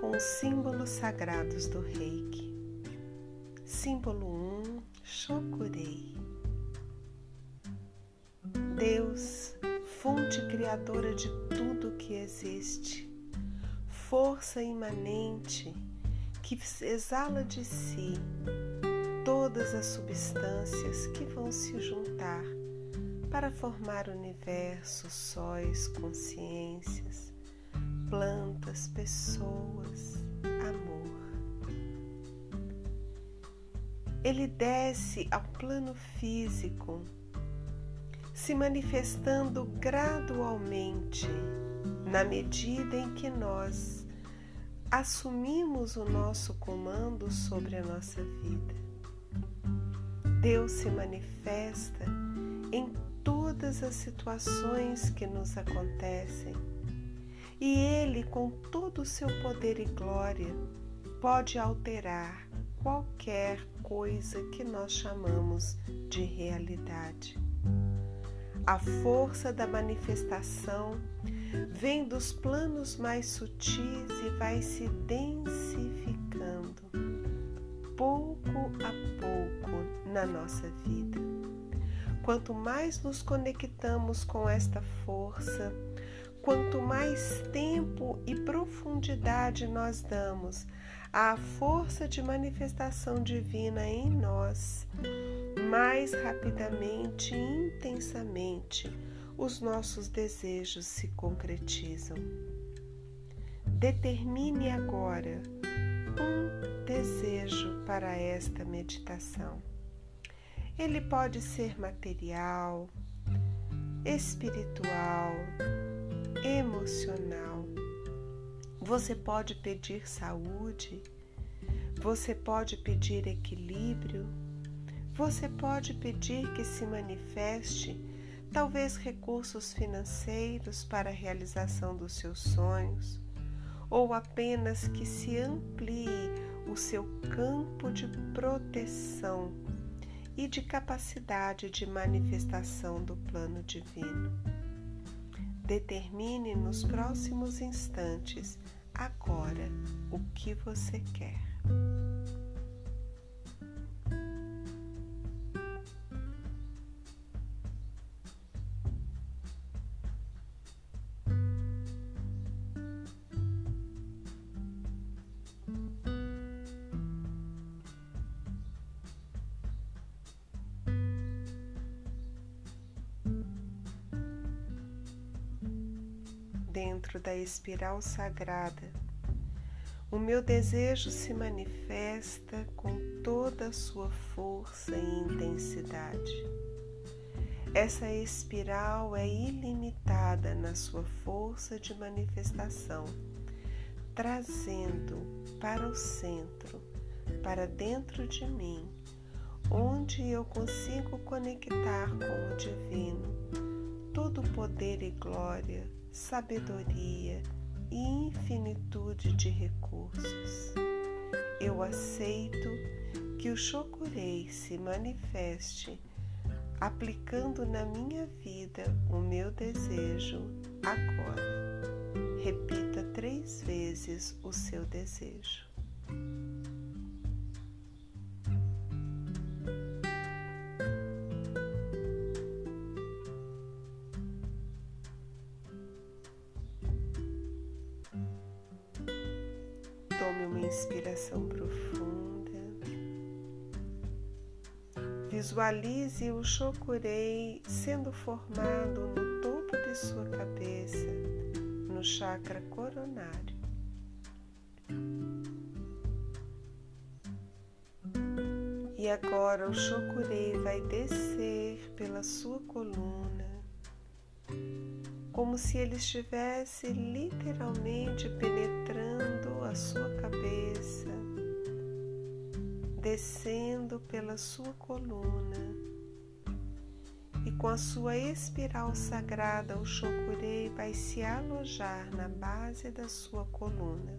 Com os símbolos sagrados do Reiki. Símbolo 1: Shokurei. Deus, fonte criadora de tudo que existe, força imanente que exala de si todas as substâncias que vão se juntar para formar universos, sóis, consciências plantas, pessoas, amor. Ele desce ao plano físico, se manifestando gradualmente na medida em que nós assumimos o nosso comando sobre a nossa vida. Deus se manifesta em todas as situações que nos acontecem e Ele, com todo o seu poder e glória, pode alterar qualquer coisa que nós chamamos de realidade. A força da manifestação vem dos planos mais sutis e vai se densificando pouco a pouco na nossa vida. Quanto mais nos conectamos com esta força, Quanto mais tempo e profundidade nós damos à força de manifestação divina em nós, mais rapidamente e intensamente os nossos desejos se concretizam. Determine agora um desejo para esta meditação. Ele pode ser material, espiritual, emocional. Você pode pedir saúde, você pode pedir equilíbrio, você pode pedir que se manifeste talvez recursos financeiros para a realização dos seus sonhos, ou apenas que se amplie o seu campo de proteção e de capacidade de manifestação do plano divino. Determine nos próximos instantes agora o que você quer. Dentro da espiral sagrada. O meu desejo se manifesta com toda a sua força e intensidade. Essa espiral é ilimitada na sua força de manifestação, trazendo para o centro, para dentro de mim, onde eu consigo conectar com o divino, todo poder e glória sabedoria e infinitude de recursos. Eu aceito que o Chokurei se manifeste aplicando na minha vida o meu desejo agora. Repita três vezes o seu desejo. Visualize o Shokurei sendo formado no topo de sua cabeça, no chakra coronário. E agora o Shokurei vai descer pela sua coluna, como se ele estivesse literalmente penetrando a sua cabeça, descendo pela sua coluna. Com a sua espiral sagrada, o Shokurei vai se alojar na base da sua coluna.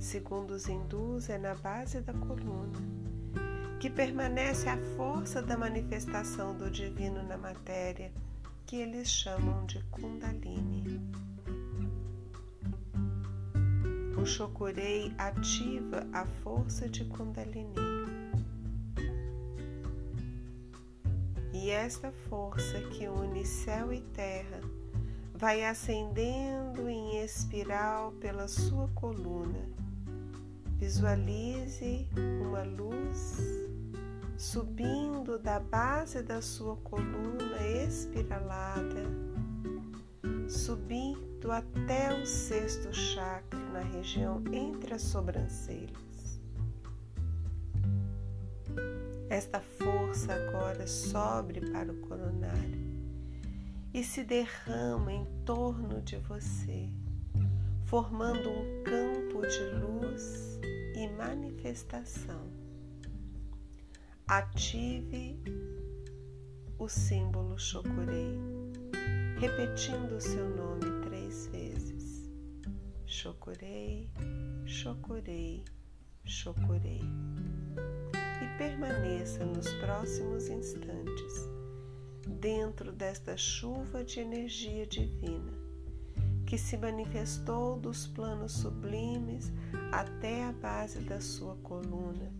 Segundo os hindus, é na base da coluna que permanece a força da manifestação do divino na matéria que eles chamam de Kundalini. O Chokurei ativa a força de Kundalini. E esta força que une céu e terra vai ascendendo em espiral pela sua coluna. Visualize uma luz subindo da base da sua coluna espiralada, subindo até o sexto chakra na região entre as sobrancelhas. Esta força agora sobe para o coronário e se derrama em torno de você, formando um campo de luz e manifestação ative o símbolo Chokurei, repetindo o seu nome três vezes. Chokurei, Chokurei, Chokurei. Permaneça nos próximos instantes dentro desta chuva de energia divina que se manifestou dos planos sublimes até a base da sua coluna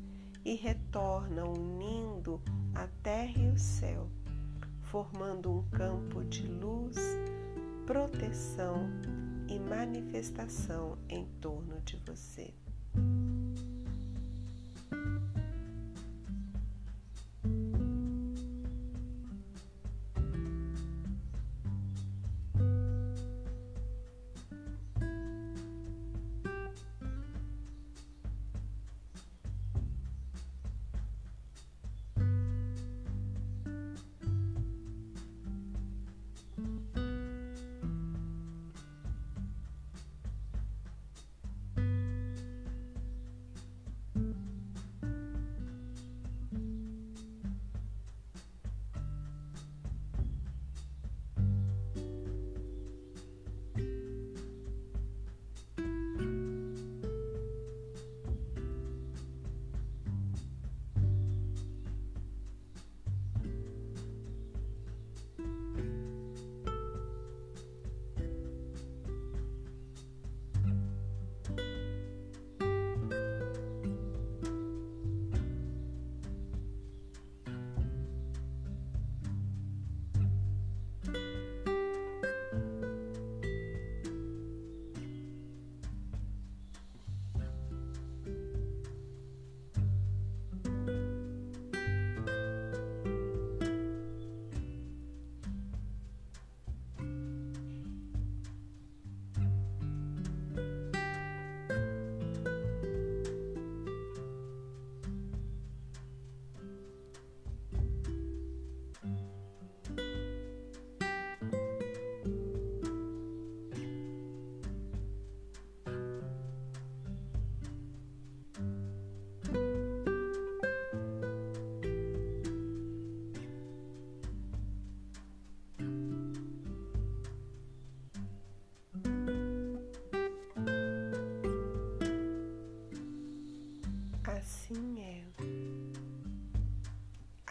e retorna unindo a terra e o céu, formando um campo de luz, proteção e manifestação em torno de você.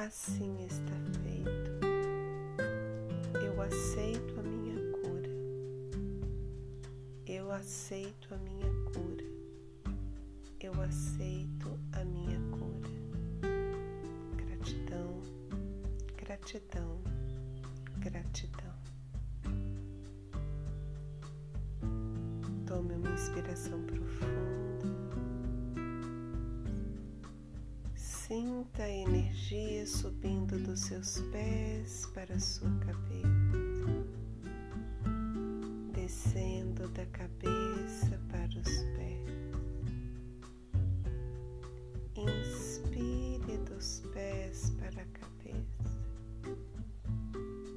Assim está feito. Eu aceito a minha cura. Eu aceito a minha cura. Eu aceito a minha cura. Gratidão, gratidão, gratidão. Tome uma inspiração profunda. Energia subindo dos seus pés para a sua cabeça, descendo da cabeça para os pés. Inspire dos pés para a cabeça,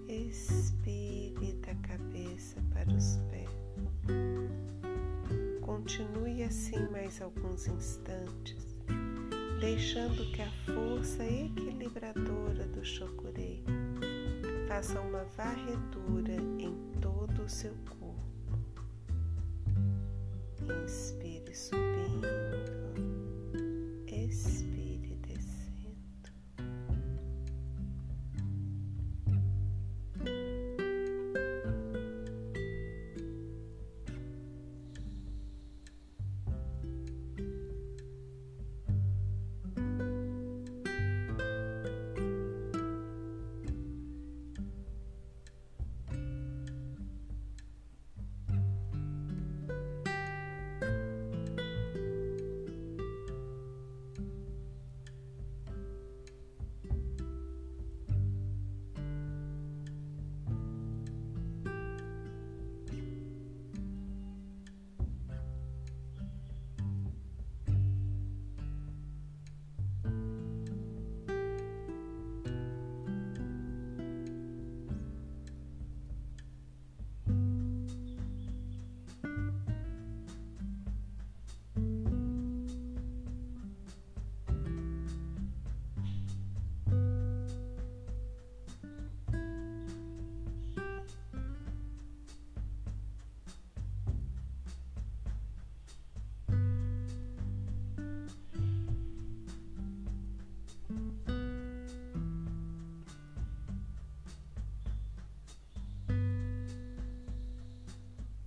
expire da cabeça para os pés. Continue assim mais alguns instantes deixando que a força equilibradora do Chokurei faça uma varredura em todo o seu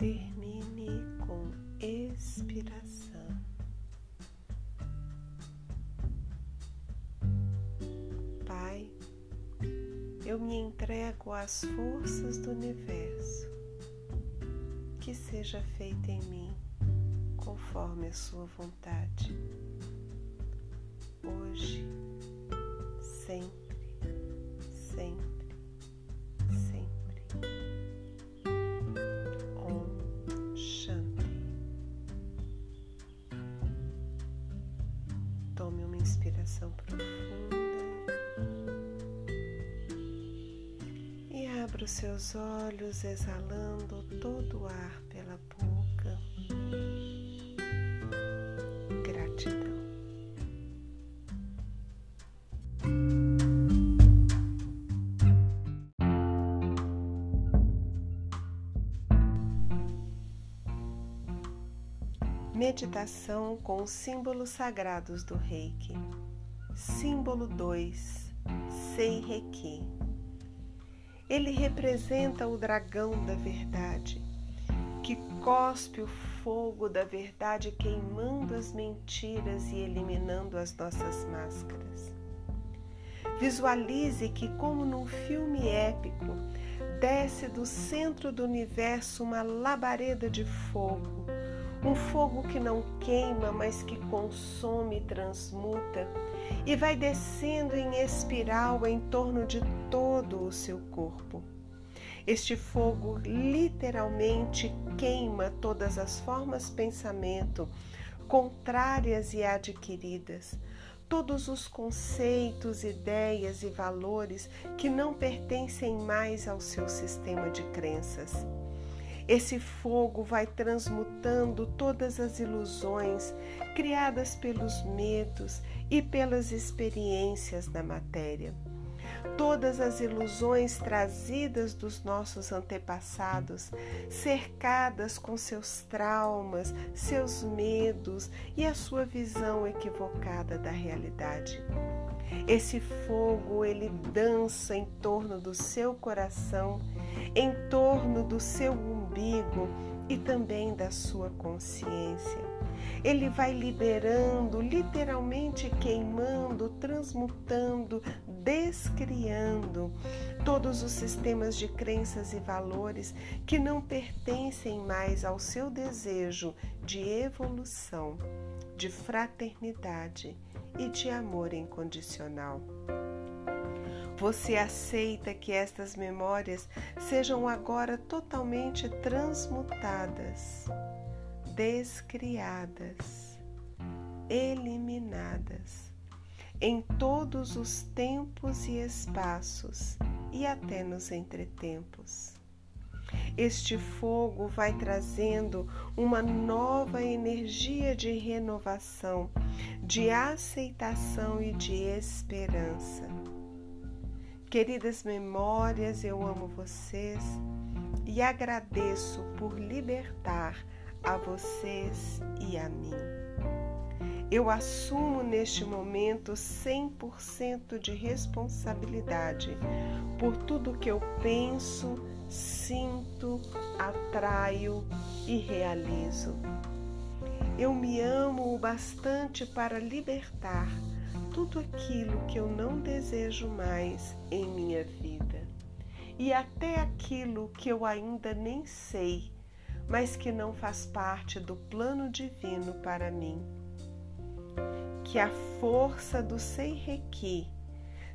Termine com expiração. Pai, eu me entrego às forças do universo. Que seja feita em mim conforme a Sua vontade. Hoje, sempre, sempre. Olhos, exalando todo o ar pela boca. Gratidão. Meditação com os símbolos sagrados do Reiki. Símbolo 2: Sei Reiki. Ele representa o dragão da verdade, que cospe o fogo da verdade, queimando as mentiras e eliminando as nossas máscaras. Visualize que, como num filme épico, desce do centro do universo uma labareda de fogo, um fogo que não queima, mas que consome e transmuta e vai descendo em espiral em torno de todo o seu corpo. Este fogo literalmente queima todas as formas pensamento contrárias e adquiridas, todos os conceitos, ideias e valores que não pertencem mais ao seu sistema de crenças. Esse fogo vai transmutando todas as ilusões criadas pelos medos e pelas experiências da matéria. Todas as ilusões trazidas dos nossos antepassados, cercadas com seus traumas, seus medos e a sua visão equivocada da realidade. Esse fogo ele dança em torno do seu coração, em torno do seu umbigo e também da sua consciência. Ele vai liberando, literalmente queimando, transmutando, descriando todos os sistemas de crenças e valores que não pertencem mais ao seu desejo de evolução, de fraternidade e de amor incondicional. Você aceita que estas memórias sejam agora totalmente transmutadas descriadas, eliminadas em todos os tempos e espaços e até nos entretempos. Este fogo vai trazendo uma nova energia de renovação, de aceitação e de esperança. Queridas memórias, eu amo vocês e agradeço por libertar a vocês e a mim. Eu assumo neste momento 100% de responsabilidade por tudo que eu penso, sinto, atraio e realizo. Eu me amo o bastante para libertar tudo aquilo que eu não desejo mais em minha vida e até aquilo que eu ainda nem sei mas que não faz parte do plano divino para mim. Que a força do Seireki,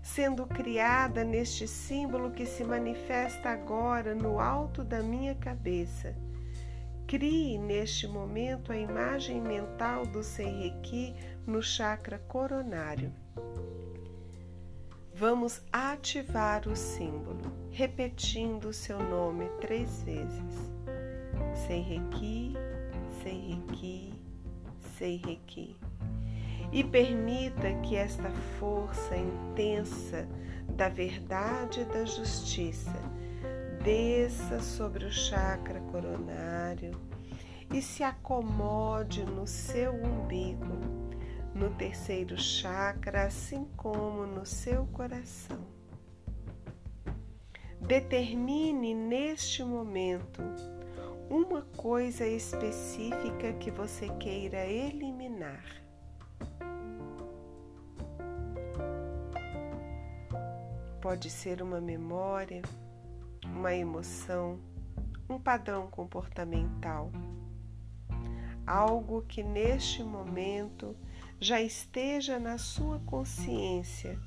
sendo criada neste símbolo que se manifesta agora no alto da minha cabeça, crie neste momento a imagem mental do Seireki no chakra coronário. Vamos ativar o símbolo, repetindo o seu nome três vezes. Sei Reiki, Sei Reiki, Sei Reiki. E permita que esta força intensa da verdade e da justiça desça sobre o chakra coronário e se acomode no seu umbigo, no terceiro chakra, assim como no seu coração. Determine neste momento uma coisa específica que você queira eliminar. pode ser uma memória, uma emoção, um padrão comportamental. Algo que neste momento já esteja na sua consciência,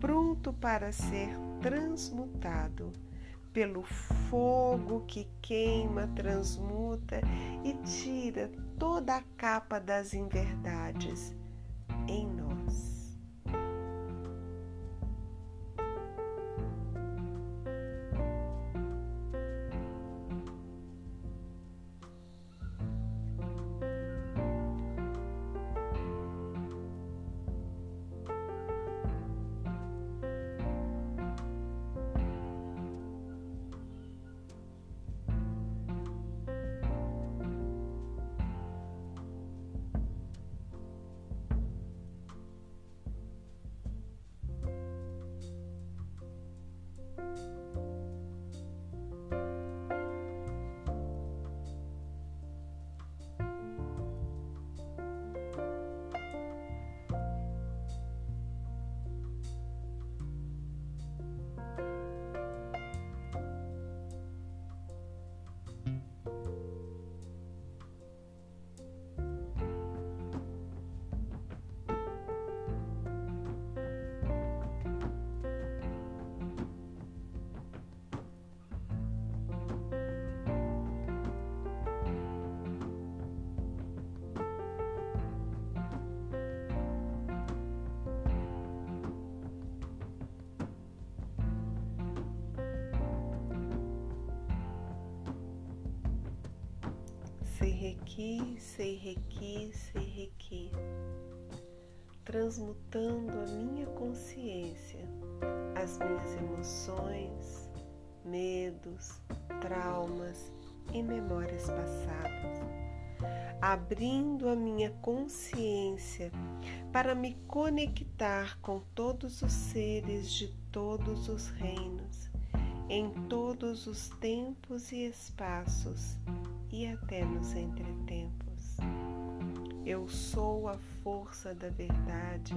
pronto para ser transmutado pelo fogo que queima, transmuta e tira toda a capa das inverdades em nós. Requi, sei requi, sei requi, transmutando a minha consciência, as minhas emoções, medos, traumas e memórias passadas, abrindo a minha consciência para me conectar com todos os seres de todos os reinos, em todos os tempos e espaços e até nos entretempos. Eu sou a força da verdade,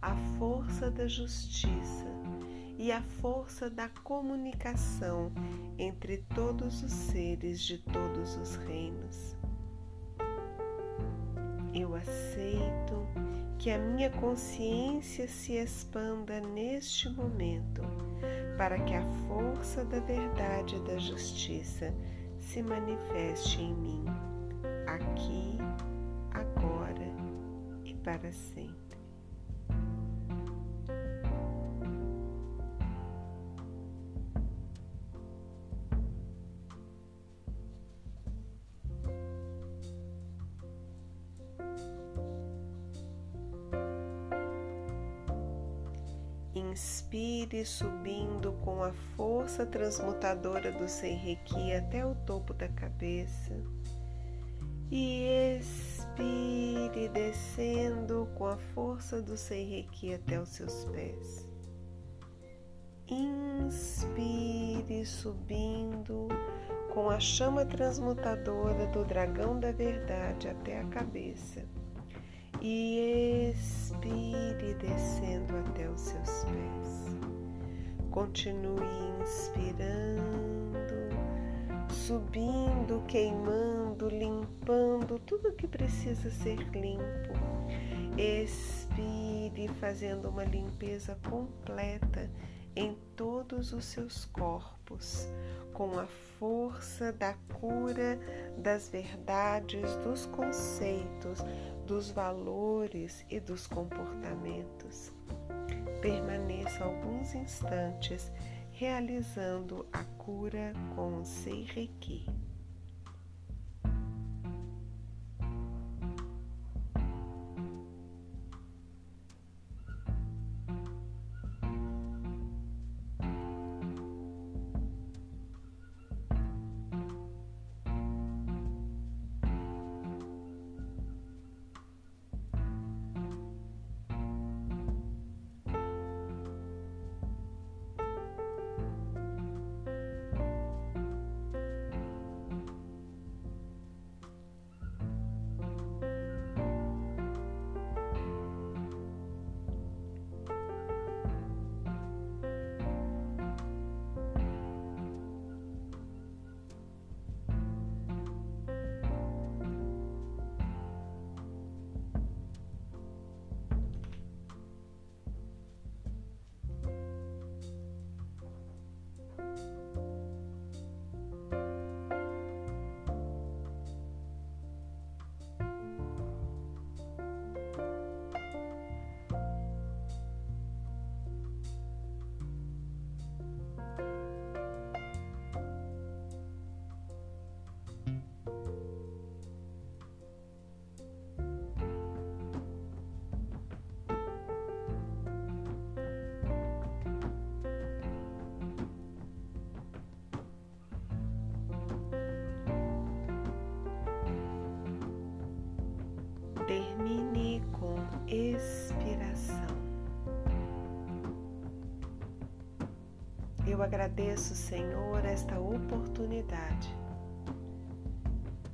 a força da justiça e a força da comunicação entre todos os seres de todos os reinos. Eu aceito que a minha consciência se expanda neste momento, para que a força da verdade e da justiça se manifeste em mim, aqui, agora e para sempre. Com a força transmutadora do Seireki até o topo da cabeça. E expire descendo com a força do Seireki até os seus pés. Inspire subindo com a chama transmutadora do dragão da verdade até a cabeça e expire descendo até os seus pés. Continue inspirando, subindo, queimando, limpando tudo que precisa ser limpo. Expire fazendo uma limpeza completa em todos os seus corpos, com a força da cura das verdades, dos conceitos, dos valores e dos comportamentos. Permaneça alguns instantes realizando a cura com o Seireki. Eu agradeço, Senhor, esta oportunidade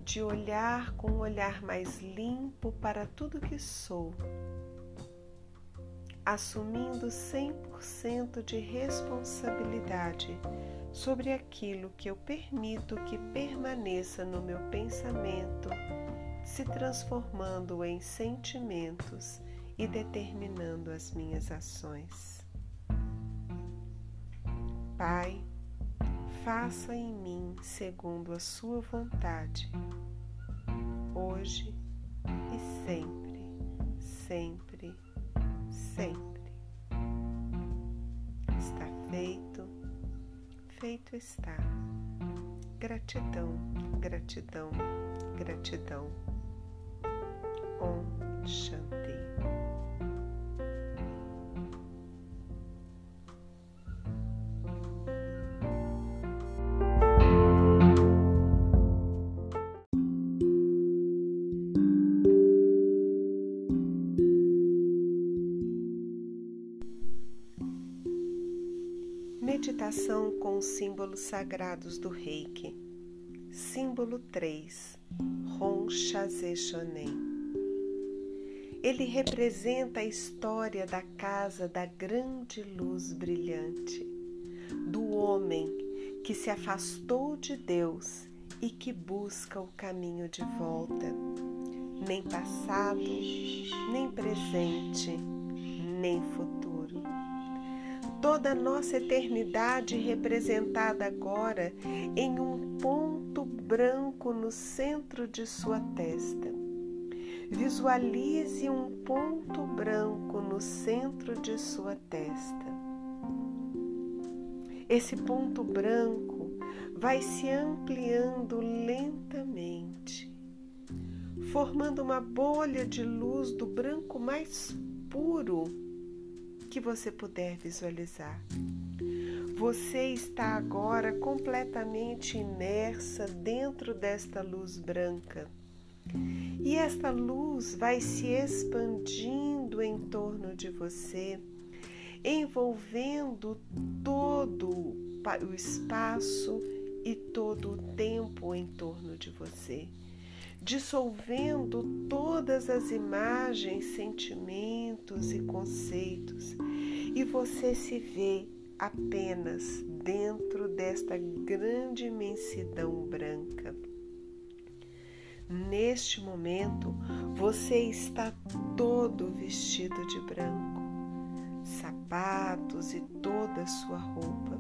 de olhar com um olhar mais limpo para tudo que sou, assumindo 100% de responsabilidade sobre aquilo que eu permito que permaneça no meu pensamento, se transformando em sentimentos e determinando as minhas ações. Pai, faça em mim segundo a Sua vontade, hoje e sempre, sempre, sempre. Está feito, feito está. Gratidão, gratidão, gratidão. Om Shanti. Símbolos sagrados do Reiki. Símbolo 3. Ron Shonen. Ele representa a história da casa da grande luz brilhante, do homem que se afastou de Deus e que busca o caminho de volta. Nem passado, nem presente, nem futuro toda a nossa eternidade representada agora em um ponto branco no centro de sua testa. Visualize um ponto branco no centro de sua testa. Esse ponto branco vai se ampliando lentamente, formando uma bolha de luz do branco mais puro que você puder visualizar. Você está agora completamente imersa dentro desta luz branca. E esta luz vai se expandindo em torno de você, envolvendo todo o espaço e todo o tempo em torno de você dissolvendo todas as imagens, sentimentos e conceitos, e você se vê apenas dentro desta grande imensidão branca. Neste momento, você está todo vestido de branco, sapatos e toda a sua roupa,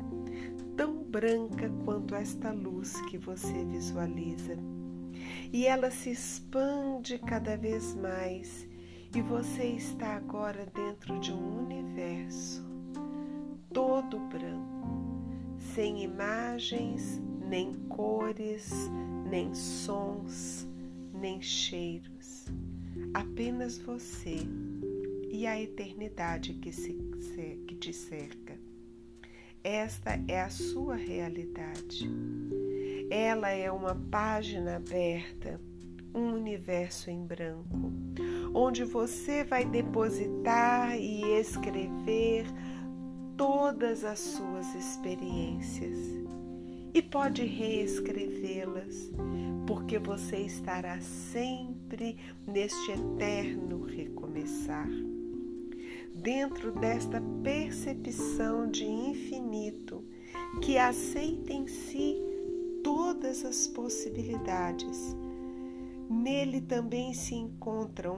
tão branca quanto esta luz que você visualiza e ela se expande cada vez mais, e você está agora dentro de um universo todo branco, sem imagens, nem cores, nem sons, nem cheiros, apenas você e a eternidade que, se, que te cerca. Esta é a sua realidade. Ela é uma página aberta, um universo em branco, onde você vai depositar e escrever todas as suas experiências e pode reescrevê-las, porque você estará sempre neste eterno recomeçar. Dentro desta percepção de infinito que aceita em si todas as possibilidades. Nele também se encontram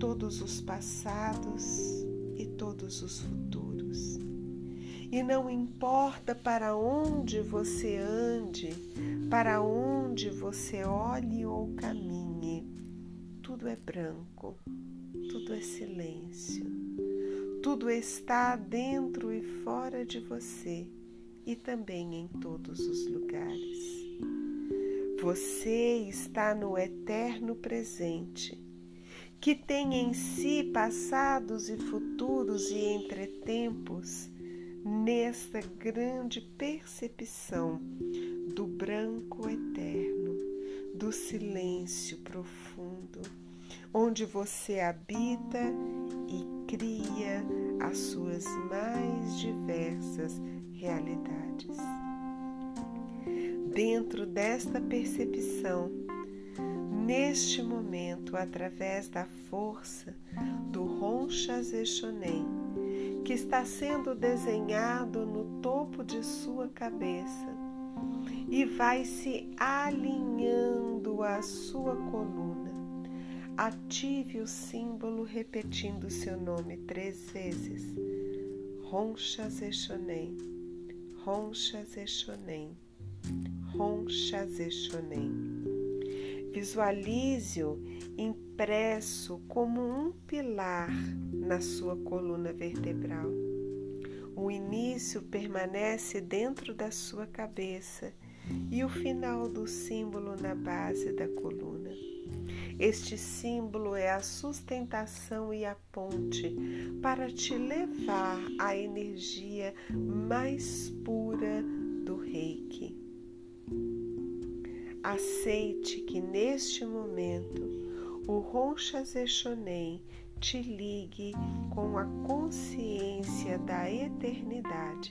todos os passados e todos os futuros. E não importa para onde você ande, para onde você olhe ou caminhe, tudo é branco, tudo é silêncio, tudo está dentro e fora de você e também em todos os lugares. Você está no eterno presente, que tem em si passados e futuros e entretempos, nesta grande percepção do branco eterno, do silêncio profundo, onde você habita e cria as suas mais diversas realidades. Dentro desta percepção, neste momento, através da força do Ronchas Exonem, que está sendo desenhado no topo de sua cabeça e vai se alinhando à sua coluna. Ative o símbolo repetindo seu nome três vezes. Ronchas Exonem, Exonem. Visualize-o impresso como um pilar na sua coluna vertebral. O início permanece dentro da sua cabeça e o final do símbolo na base da coluna. Este símbolo é a sustentação e a ponte para te levar à energia mais pura do reiki. Aceite que neste momento o Roncha Zexonem te ligue com a consciência da eternidade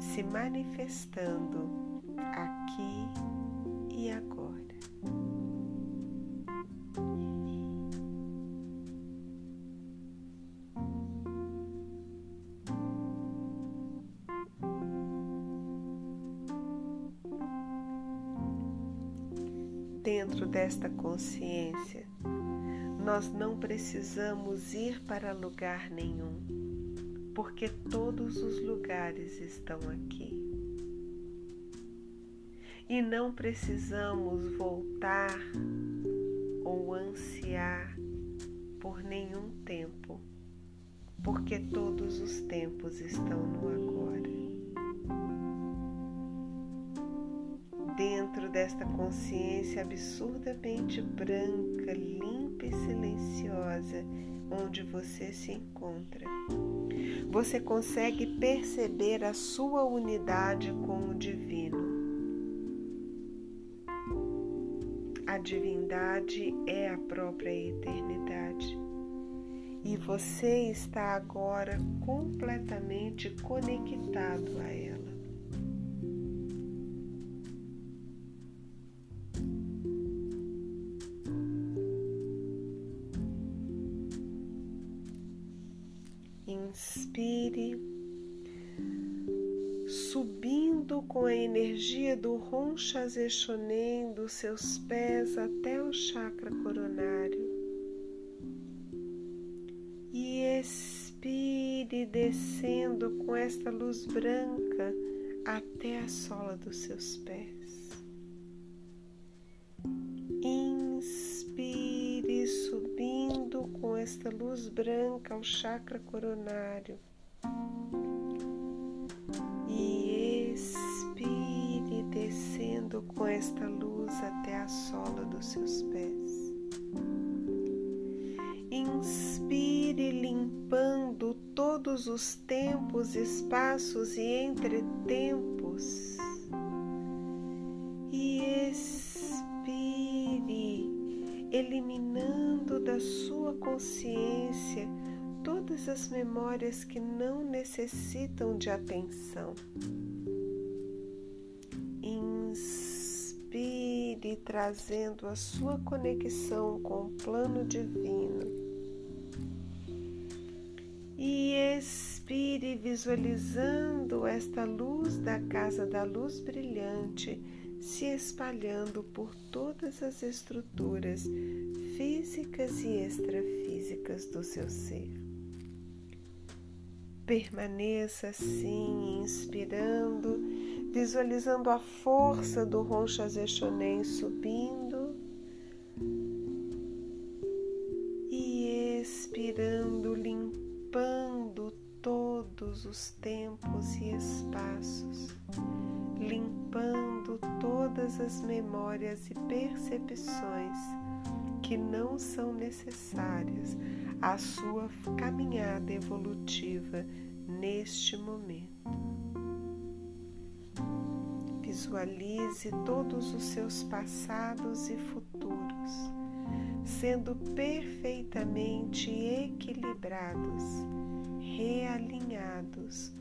se manifestando aqui e agora. Dentro desta consciência, nós não precisamos ir para lugar nenhum, porque todos os lugares estão aqui. E não precisamos voltar ou ansiar por nenhum tempo, porque todos os tempos estão no agora. Desta consciência absurdamente branca, limpa e silenciosa, onde você se encontra, você consegue perceber a sua unidade com o divino. A divindade é a própria eternidade e você está agora completamente conectado a ela. Roncha Zexonem dos seus pés até o chakra coronário. E expire descendo com esta luz branca até a sola dos seus pés. Inspire subindo com esta luz branca ao chakra coronário. Com esta luz até a sola dos seus pés. Inspire limpando todos os tempos, espaços e entretempos. E expire, eliminando da sua consciência todas as memórias que não necessitam de atenção. Inspire, trazendo a sua conexão com o plano divino e expire visualizando esta luz da casa da luz brilhante se espalhando por todas as estruturas físicas e extrafísicas do seu ser. Permaneça assim, inspirando, visualizando a força do Roncha Zexonem subindo e expirando, limpando todos os tempos e espaços, limpando todas as memórias e percepções que não são necessárias à sua caminhada evolutiva neste momento. Visualize todos os seus passados e futuros sendo perfeitamente equilibrados, realinhados,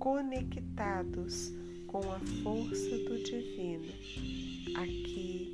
conectados com a força do divino, aqui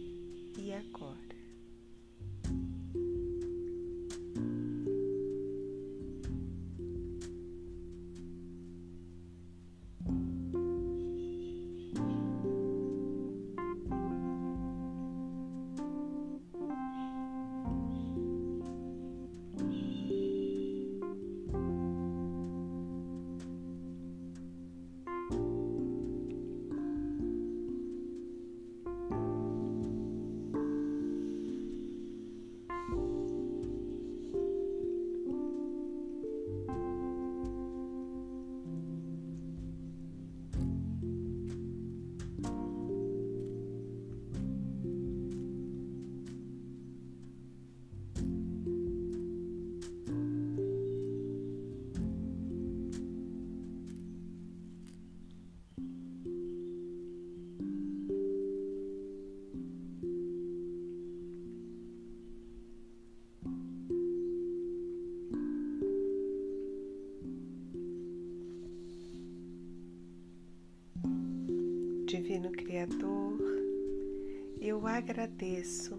agradeço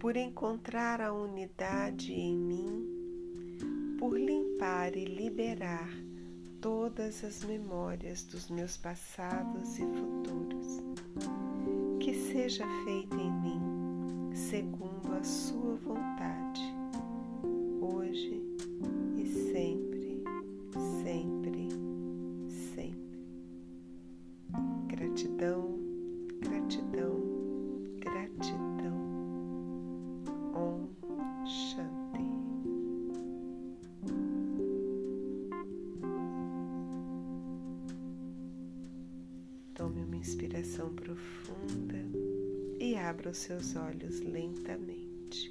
por encontrar a unidade em mim, por limpar e liberar todas as memórias dos meus passados e futuros. Que seja feita em mim segundo a Sua seus olhos lentamente.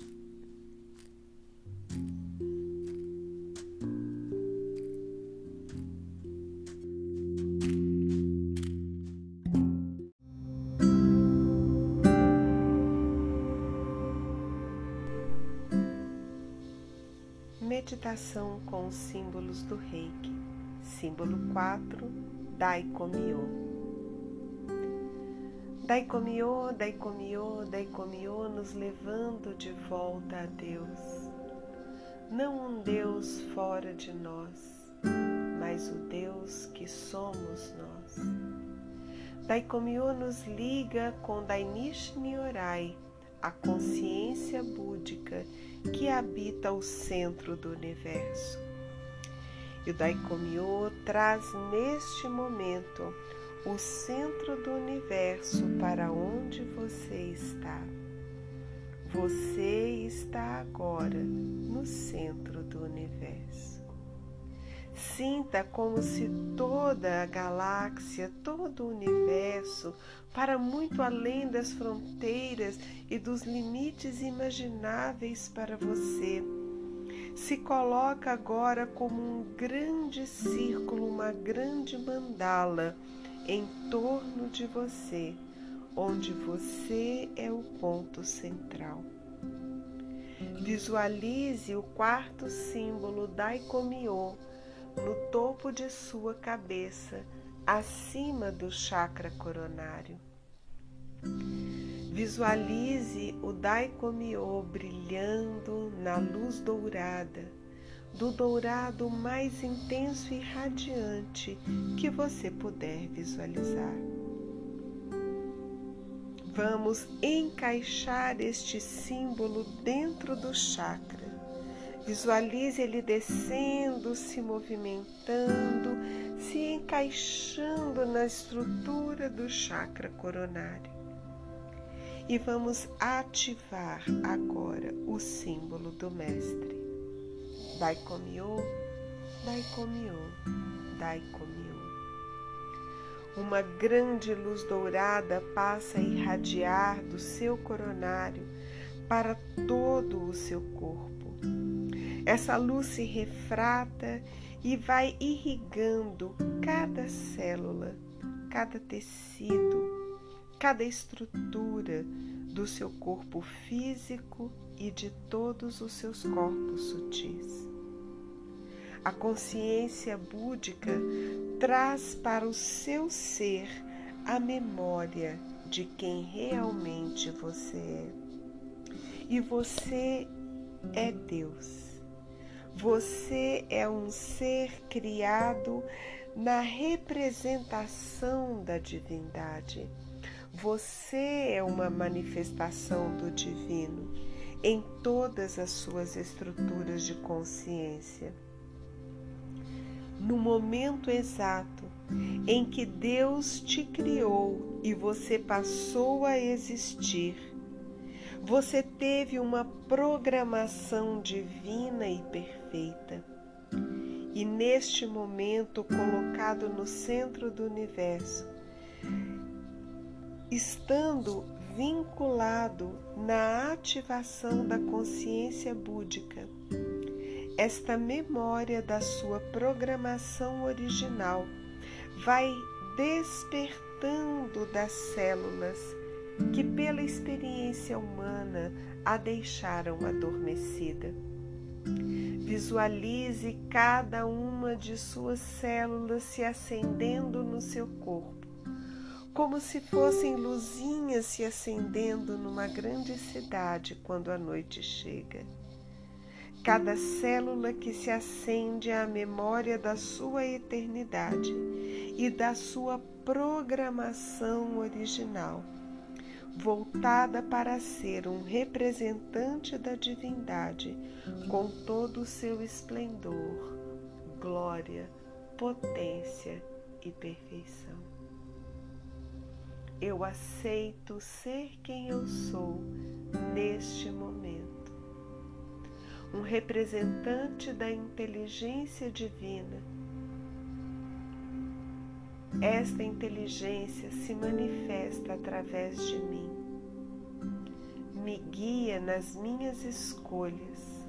Meditação com os símbolos do reiki. Símbolo 4, Daikomyo. Daikomyo, Daikomyo, Daikomyo nos levando de volta a Deus. Não um Deus fora de nós, mas o Deus que somos nós. Daikomyo nos liga com Dainishi Nyorai, a consciência búdica que habita o centro do universo. E o Daikomyo traz neste momento o centro do universo para onde você está. Você está agora no centro do universo. Sinta como se toda a galáxia, todo o universo, para muito além das fronteiras e dos limites imagináveis para você, se coloca agora como um grande círculo, uma grande mandala em torno de você, onde você é o ponto central. Visualize o quarto símbolo Daikomyo no topo de sua cabeça, acima do chakra coronário. Visualize o Daikomyo brilhando na luz dourada, do dourado mais intenso e radiante que você puder visualizar. Vamos encaixar este símbolo dentro do chakra Visualize ele descendo, se movimentando, se encaixando na estrutura do chakra coronário. E vamos ativar agora o símbolo do mestre. Daikomyo, Daikomyo, Daikomyo. Uma grande luz dourada passa a irradiar do seu coronário para todo o seu corpo essa luz se refrata e vai irrigando cada célula, cada tecido, cada estrutura do seu corpo físico e de todos os seus corpos sutis. A consciência búdica traz para o seu ser a memória de quem realmente você é. E você é Deus. Você é um ser criado na representação da divindade. Você é uma manifestação do divino em todas as suas estruturas de consciência. No momento exato em que Deus te criou e você passou a existir, você teve uma programação divina e perfeita. E neste momento, colocado no centro do universo, estando vinculado na ativação da consciência búdica, esta memória da sua programação original vai despertando das células que, pela experiência humana, a deixaram adormecida. Visualize cada uma de suas células se acendendo no seu corpo como se fossem luzinhas se acendendo numa grande cidade quando a noite chega. Cada célula que se acende à memória da sua eternidade e da sua programação original, voltada para ser um representante da divindade com todo o seu esplendor, glória, potência e perfeição. Eu aceito ser quem eu sou neste momento. Um representante da inteligência divina. Esta inteligência se manifesta através de mim. Me guia nas minhas escolhas,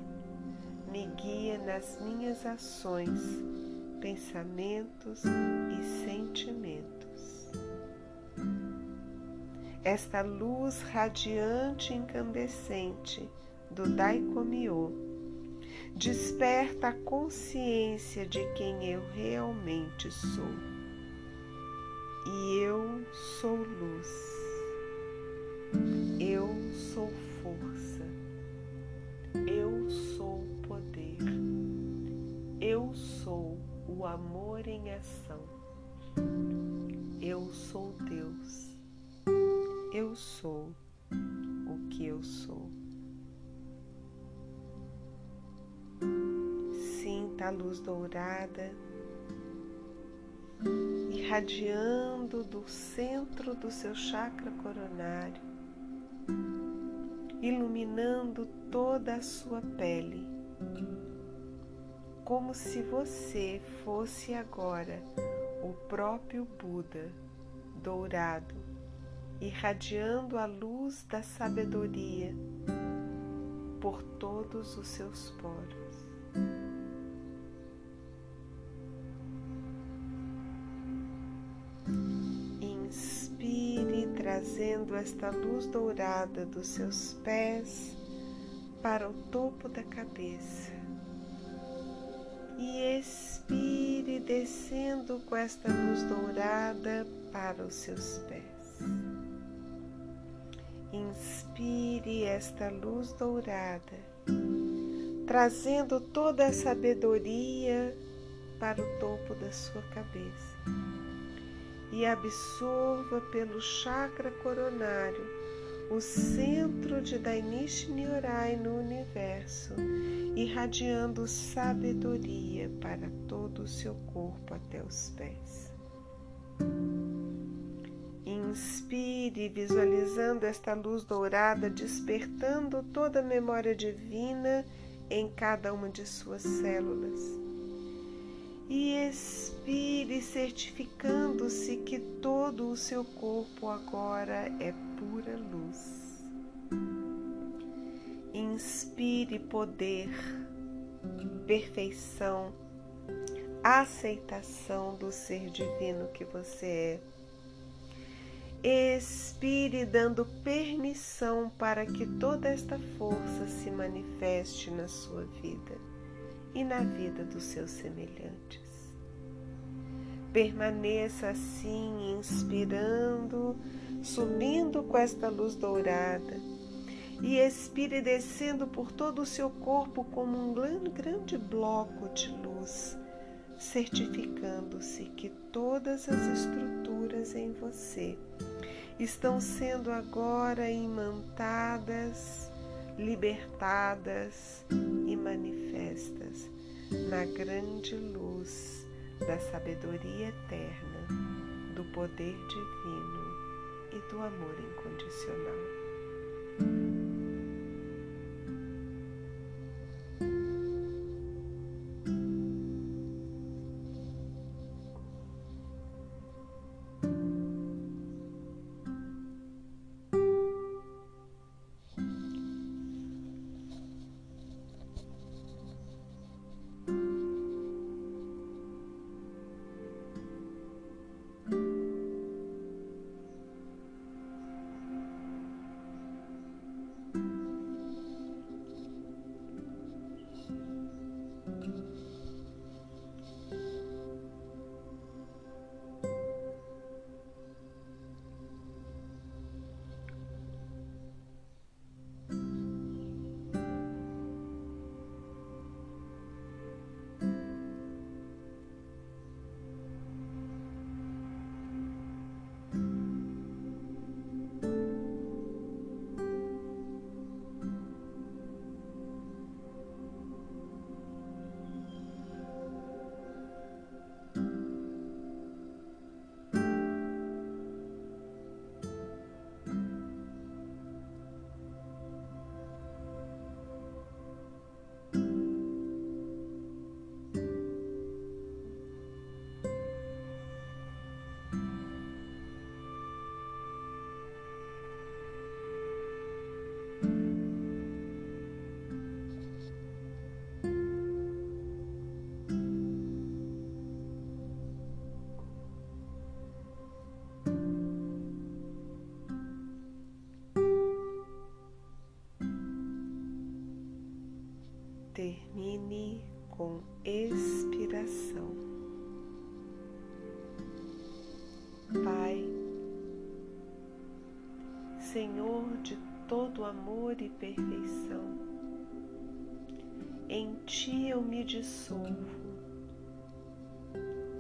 me guia nas minhas ações, pensamentos e sentimentos esta luz radiante e incandescente do Daikomyo desperta a consciência de quem eu realmente sou. E eu sou luz. Eu sou força. Eu sou poder. Eu sou o amor em ação. Eu sou Deus eu sou o que eu sou. Sinta a luz dourada irradiando do centro do seu chakra coronário, iluminando toda a sua pele, como se você fosse agora o próprio Buda dourado irradiando a luz da sabedoria por todos os seus poros. Trazendo esta luz dourada dos seus pés para o topo da cabeça. E expire, descendo com esta luz dourada para os seus pés. Inspire esta luz dourada, trazendo toda a sabedoria para o topo da sua cabeça e absorva pelo chakra coronário o centro de Dainishi Nyorai no universo, irradiando sabedoria para todo o seu corpo até os pés. Inspire, visualizando esta luz dourada despertando toda a memória divina em cada uma de suas células. E expire, certificando-se que todo o seu corpo agora é pura luz. Inspire poder, perfeição, aceitação do ser divino que você é Expire dando permissão para que toda esta força se manifeste na sua vida e na vida dos seus semelhantes. Permaneça assim, inspirando, subindo com esta luz dourada e expire descendo por todo o seu corpo como um grande bloco de luz, certificando-se que todas as estruturas em você estão sendo agora imantadas, libertadas e manifestas na grande luz da sabedoria eterna, do poder divino e do amor incondicional. Termine com expiração. Pai, Senhor de todo amor e perfeição, em Ti eu me dissolvo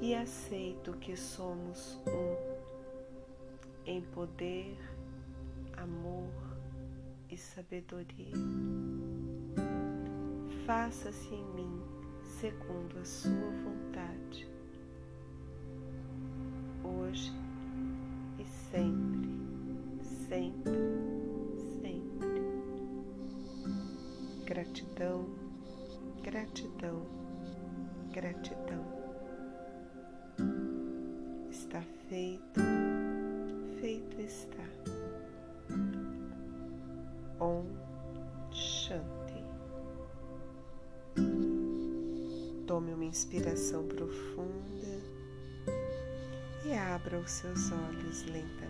e aceito que somos um em poder, amor e sabedoria faça-se em mim segundo a sua vontade, inspiração profunda e abra os seus olhos lentamente.